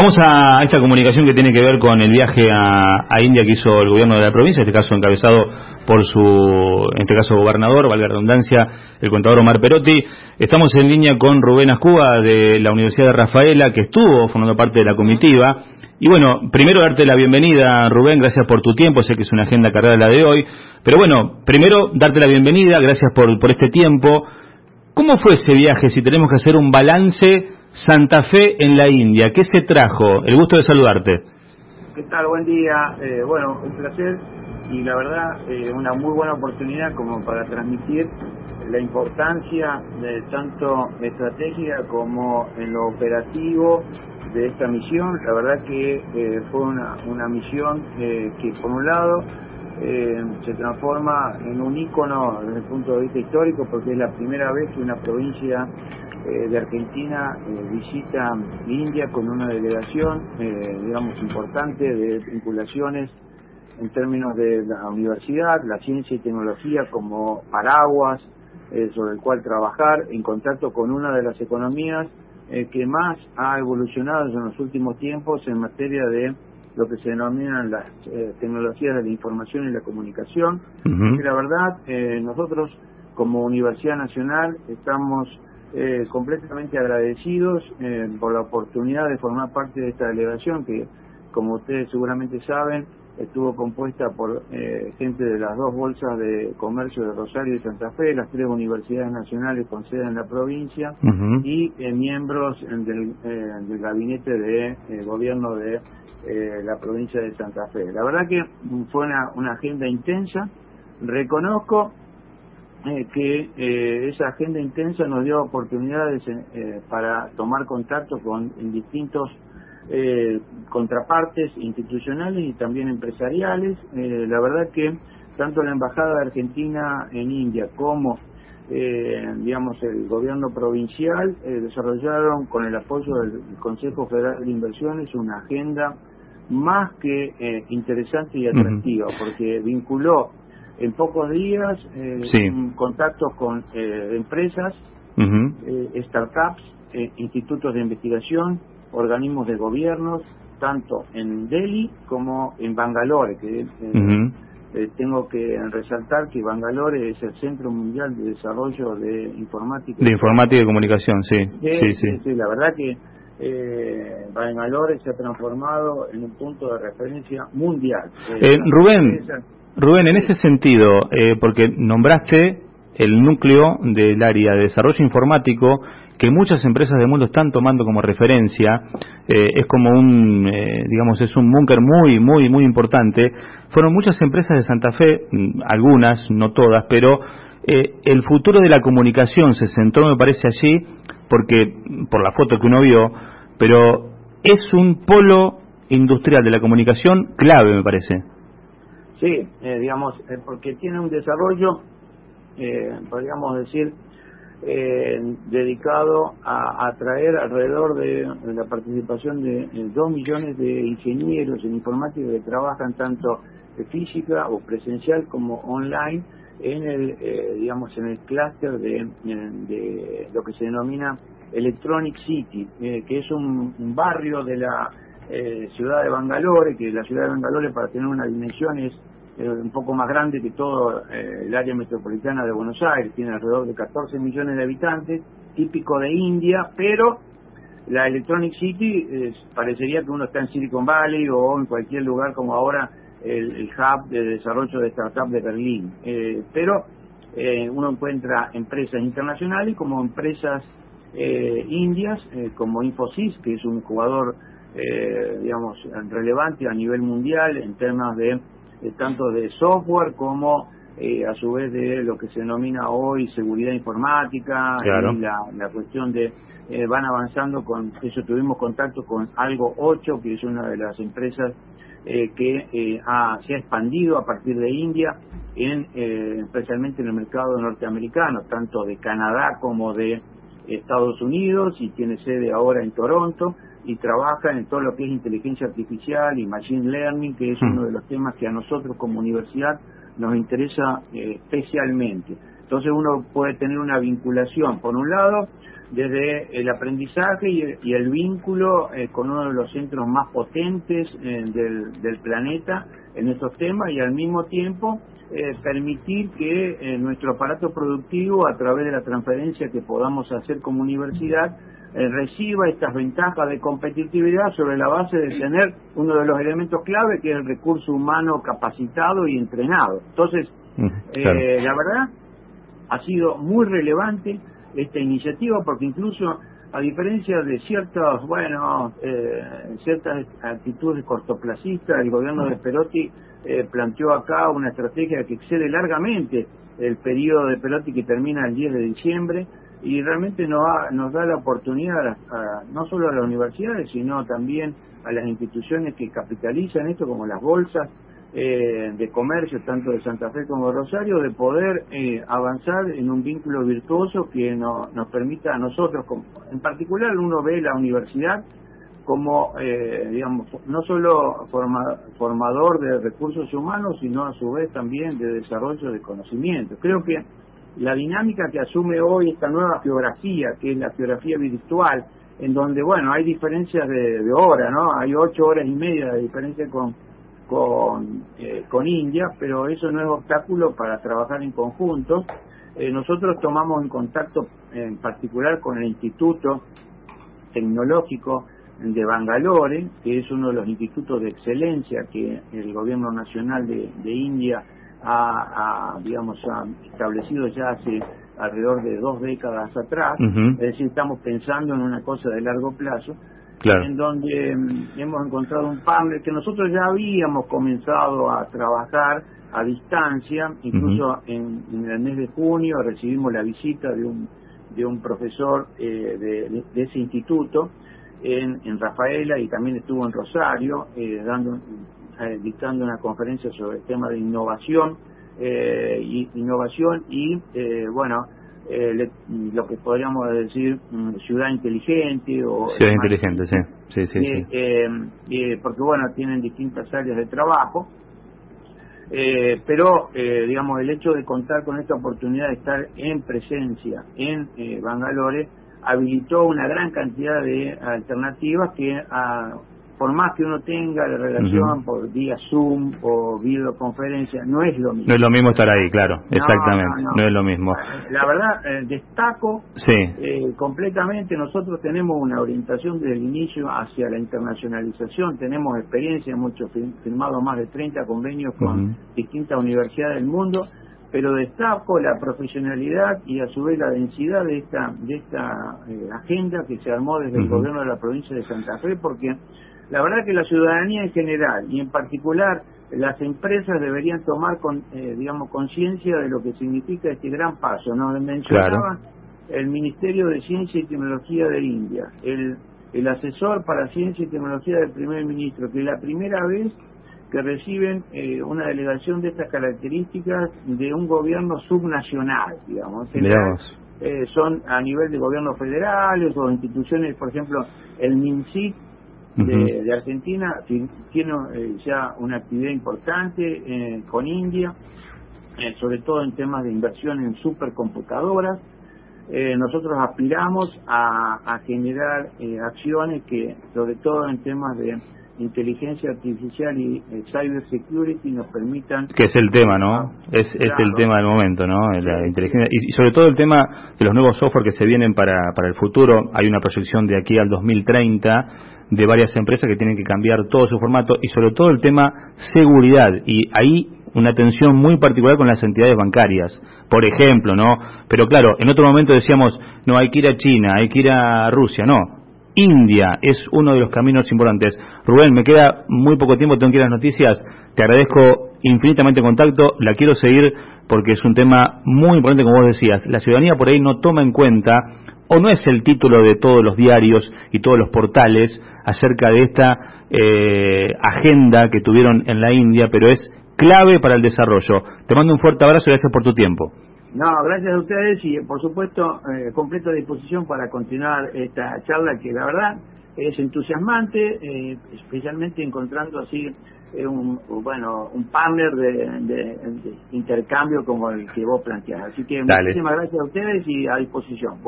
Vamos a esta comunicación que tiene que ver con el viaje a, India que hizo el gobierno de la provincia, en este caso encabezado por su, en este caso, gobernador, valga la redundancia, el contador Omar Perotti. Estamos en línea con Rubén Ascuba de la Universidad de Rafaela, que estuvo formando parte de la comitiva. Y bueno, primero darte la bienvenida, Rubén, gracias por tu tiempo, sé que es una agenda cargada la de hoy. Pero bueno, primero darte la bienvenida, gracias por, por este tiempo. ¿Cómo fue ese viaje si tenemos que hacer un balance Santa Fe en la India. ¿Qué se trajo? El gusto de saludarte. ¿Qué tal? Buen día. Eh, bueno, un placer y la verdad eh, una muy buena oportunidad como para transmitir la importancia de tanto estratégica como en lo operativo de esta misión. La verdad que eh, fue una, una misión que por un lado se transforma en un ícono desde el punto de vista histórico porque es la primera vez que una provincia eh, de Argentina eh, visita India con una delegación, eh, digamos, importante de vinculaciones en términos de la universidad, la ciencia y tecnología como paraguas sobre el cual trabajar, en contacto con una de las economías que más ha evolucionado en los últimos tiempos en materia de lo que se denominan las tecnologías de la información y la comunicación. La verdad, nosotros como Universidad Nacional estamos eh, completamente agradecidos eh, por la oportunidad de formar parte de esta delegación que, como ustedes seguramente saben, estuvo compuesta por eh, gente de las dos bolsas de comercio de Rosario y Santa Fe, las tres universidades nacionales con sede en la provincia y miembros del, del, gabinete de gobierno de la provincia de Santa Fe. La verdad que fue una, una agenda intensa. Reconozco eh, que eh, esa agenda intensa nos dio oportunidades eh, para tomar contacto con distintos contrapartes institucionales y también empresariales. la verdad que tanto la Embajada de Argentina en India como digamos el gobierno provincial desarrollaron con el apoyo del Consejo Federal de Inversiones una agenda más que interesante y atractiva porque vinculó en pocos días eh, contactos con eh, empresas, eh, startups, eh, institutos de investigación, organismos de gobiernos, tanto en Delhi como en Bangalore, que tengo que resaltar que Bangalore es el Centro Mundial de Desarrollo de Informática. De Informática y Comunicación, sí. sí, sí. la verdad que Bangalore se ha transformado en un punto de referencia mundial. Rubén, Rubén, en ese sentido, eh, porque nombraste el núcleo del área de desarrollo informático que muchas empresas del mundo están tomando como referencia, eh, es como un, eh, digamos, es un búnker muy, muy, muy importante. Fueron muchas empresas de Santa Fe, mm, algunas, no todas, pero el futuro de la comunicación se centró, me parece, allí, porque, por la foto que uno vio, pero es un polo industrial de la comunicación clave, me parece. Sí, eh, digamos, eh, porque tiene un desarrollo, eh, podríamos decir, dedicado a atraer alrededor de, la participación de dos millones de ingenieros en informática que trabajan tanto física o presencial como online en el, digamos, en el clúster de, de, lo que se denomina Electronic City, que es un, barrio de la ciudad de Bangalore, que la ciudad de Bangalore para tener una dimensión es eh, un poco más grande que todo eh, el área metropolitana de Buenos Aires, tiene alrededor de 14 millones de habitantes, típico de India, pero la Electronic City parecería que uno está en Silicon Valley o en cualquier lugar como ahora el, hub de desarrollo de startup de Berlín. Eh, pero uno encuentra empresas internacionales como empresas indias, como Infosys, que es un jugador, digamos, relevante a nivel mundial en temas de eh, tanto de software como eh, a su vez de lo que se denomina hoy seguridad informática y la, cuestión de eh, van avanzando con eso tuvimos contacto con algo 8 que es una de las empresas que ha, se ha expandido a partir de India en especialmente en el mercado norteamericano tanto de Canadá como de Estados Unidos y tiene sede ahora en Toronto y trabaja en todo lo que es inteligencia artificial y machine learning, que es hmm. uno de los temas que a nosotros como universidad nos interesa eh, especialmente. Entonces uno puede tener una vinculación, por un lado, desde el aprendizaje y el, vínculo eh, con uno de los centros más potentes eh, del, planeta en estos temas y al mismo tiempo eh, permitir que nuestro aparato productivo, a través de la transferencia que podamos hacer como universidad, reciba estas ventajas de competitividad sobre la base de tener uno de los elementos clave que es el recurso humano capacitado y entrenado. Entonces, la verdad, ha sido muy relevante esta iniciativa porque incluso a diferencia de ciertas bueno eh, ciertas actitudes cortoplacistas el gobierno de Perotti eh, planteó acá una estrategia que excede largamente el periodo de Perotti que termina el 10 de diciembre y realmente nos, nos da la oportunidad no solo a las universidades sino también a las instituciones que capitalizan esto como las bolsas eh, de comercio, tanto de Santa Fe como de Rosario, de poder eh, avanzar en un vínculo virtuoso que nos permita a nosotros, en particular uno ve la universidad como, eh, digamos, no solo formador de recursos humanos, sino a su vez también de desarrollo de conocimiento. Creo que la dinámica que asume hoy esta nueva geografía, que es la geografía virtual, en donde, bueno, hay diferencias de, de hora, ¿no? Hay ocho horas y media de diferencia con con, eh, con India, pero eso no es obstáculo para trabajar en conjunto. Eh, nosotros tomamos en contacto en particular con el Instituto Tecnológico de Bangalore, que es uno de los institutos de excelencia que el gobierno nacional de, India ha, digamos, ha establecido ya hace alrededor de dos décadas atrás. Es decir, estamos pensando en una cosa de largo plazo en donde mm, hemos encontrado un partner que nosotros ya habíamos comenzado a trabajar a distancia, incluso en, el mes de junio recibimos la visita de un, de un profesor eh, de, ese instituto en, en Rafaela y también estuvo en Rosario eh, dando, eh, dictando una conferencia sobre el tema de innovación, y, innovación y bueno, eh, lo que podríamos decir mm, ciudad inteligente o ciudad inteligente sí. Sí sí, eh, eh, eh, porque bueno tienen distintas áreas de trabajo. Eh, pero digamos el hecho de contar con esta oportunidad de estar en presencia en Bangalore habilitó una gran cantidad de alternativas que a, por más que uno tenga la relación por día Zoom o videoconferencia, no es lo mismo. No es lo mismo estar ahí, claro, exactamente, no, es lo mismo. La verdad, eh, destaco sí. Eh, completamente, nosotros tenemos una orientación desde el inicio hacia la internacionalización, tenemos experiencia, hemos firmado más de 30 convenios con distintas universidades del mundo, pero destaco la profesionalidad y a su vez la densidad de esta de esta eh, agenda que se armó desde el gobierno de la provincia de Santa Fe porque la verdad que la ciudadanía en general y en particular las empresas deberían tomar con, eh, digamos conciencia de lo que significa este gran paso. Nos mencionaba el Ministerio de Ciencia y Tecnología de India, el, el asesor para Ciencia y Tecnología del primer ministro, que es la primera vez que reciben eh, una delegación de estas características de un gobierno subnacional, digamos. Eh, son a nivel de gobiernos federales o instituciones, por ejemplo, el MINSIC de, Argentina tiene eh, ya una actividad importante eh, con India, eh, sobre todo en temas de inversión en supercomputadoras. nosotros aspiramos a, a generar acciones que, sobre todo en temas de inteligencia artificial y cyber security nos permitan que es el tema no es, es el tema del momento no la inteligencia. Y, sobre todo el tema de los nuevos software que se vienen para para el futuro. Hay una proyección de aquí al 2030 de varias empresas que tienen que cambiar todo su formato y sobre todo el tema seguridad. Y ahí una atención muy particular con las entidades bancarias, por ejemplo, ¿no? Pero claro, en otro momento decíamos, no, hay que ir a China, hay que ir a Rusia, no. India es uno de los caminos importantes. Rubén, me queda muy poco tiempo, tengo que ir a las noticias. Te agradezco infinitamente el contacto, la quiero seguir porque es un tema muy importante, como vos decías. La ciudadanía por ahí no toma en cuenta o no es el título de todos los diarios y todos los portales acerca de esta eh, agenda que tuvieron en la India, pero es clave para el desarrollo. Te mando un fuerte abrazo y gracias por tu tiempo. No, gracias a ustedes y por supuesto eh, completa disposición para continuar esta charla que la verdad es entusiasmante, eh, especialmente encontrando así eh, un, bueno, un partner de, intercambio como el que vos planteás. Así que muchísimas gracias a ustedes y a disposición.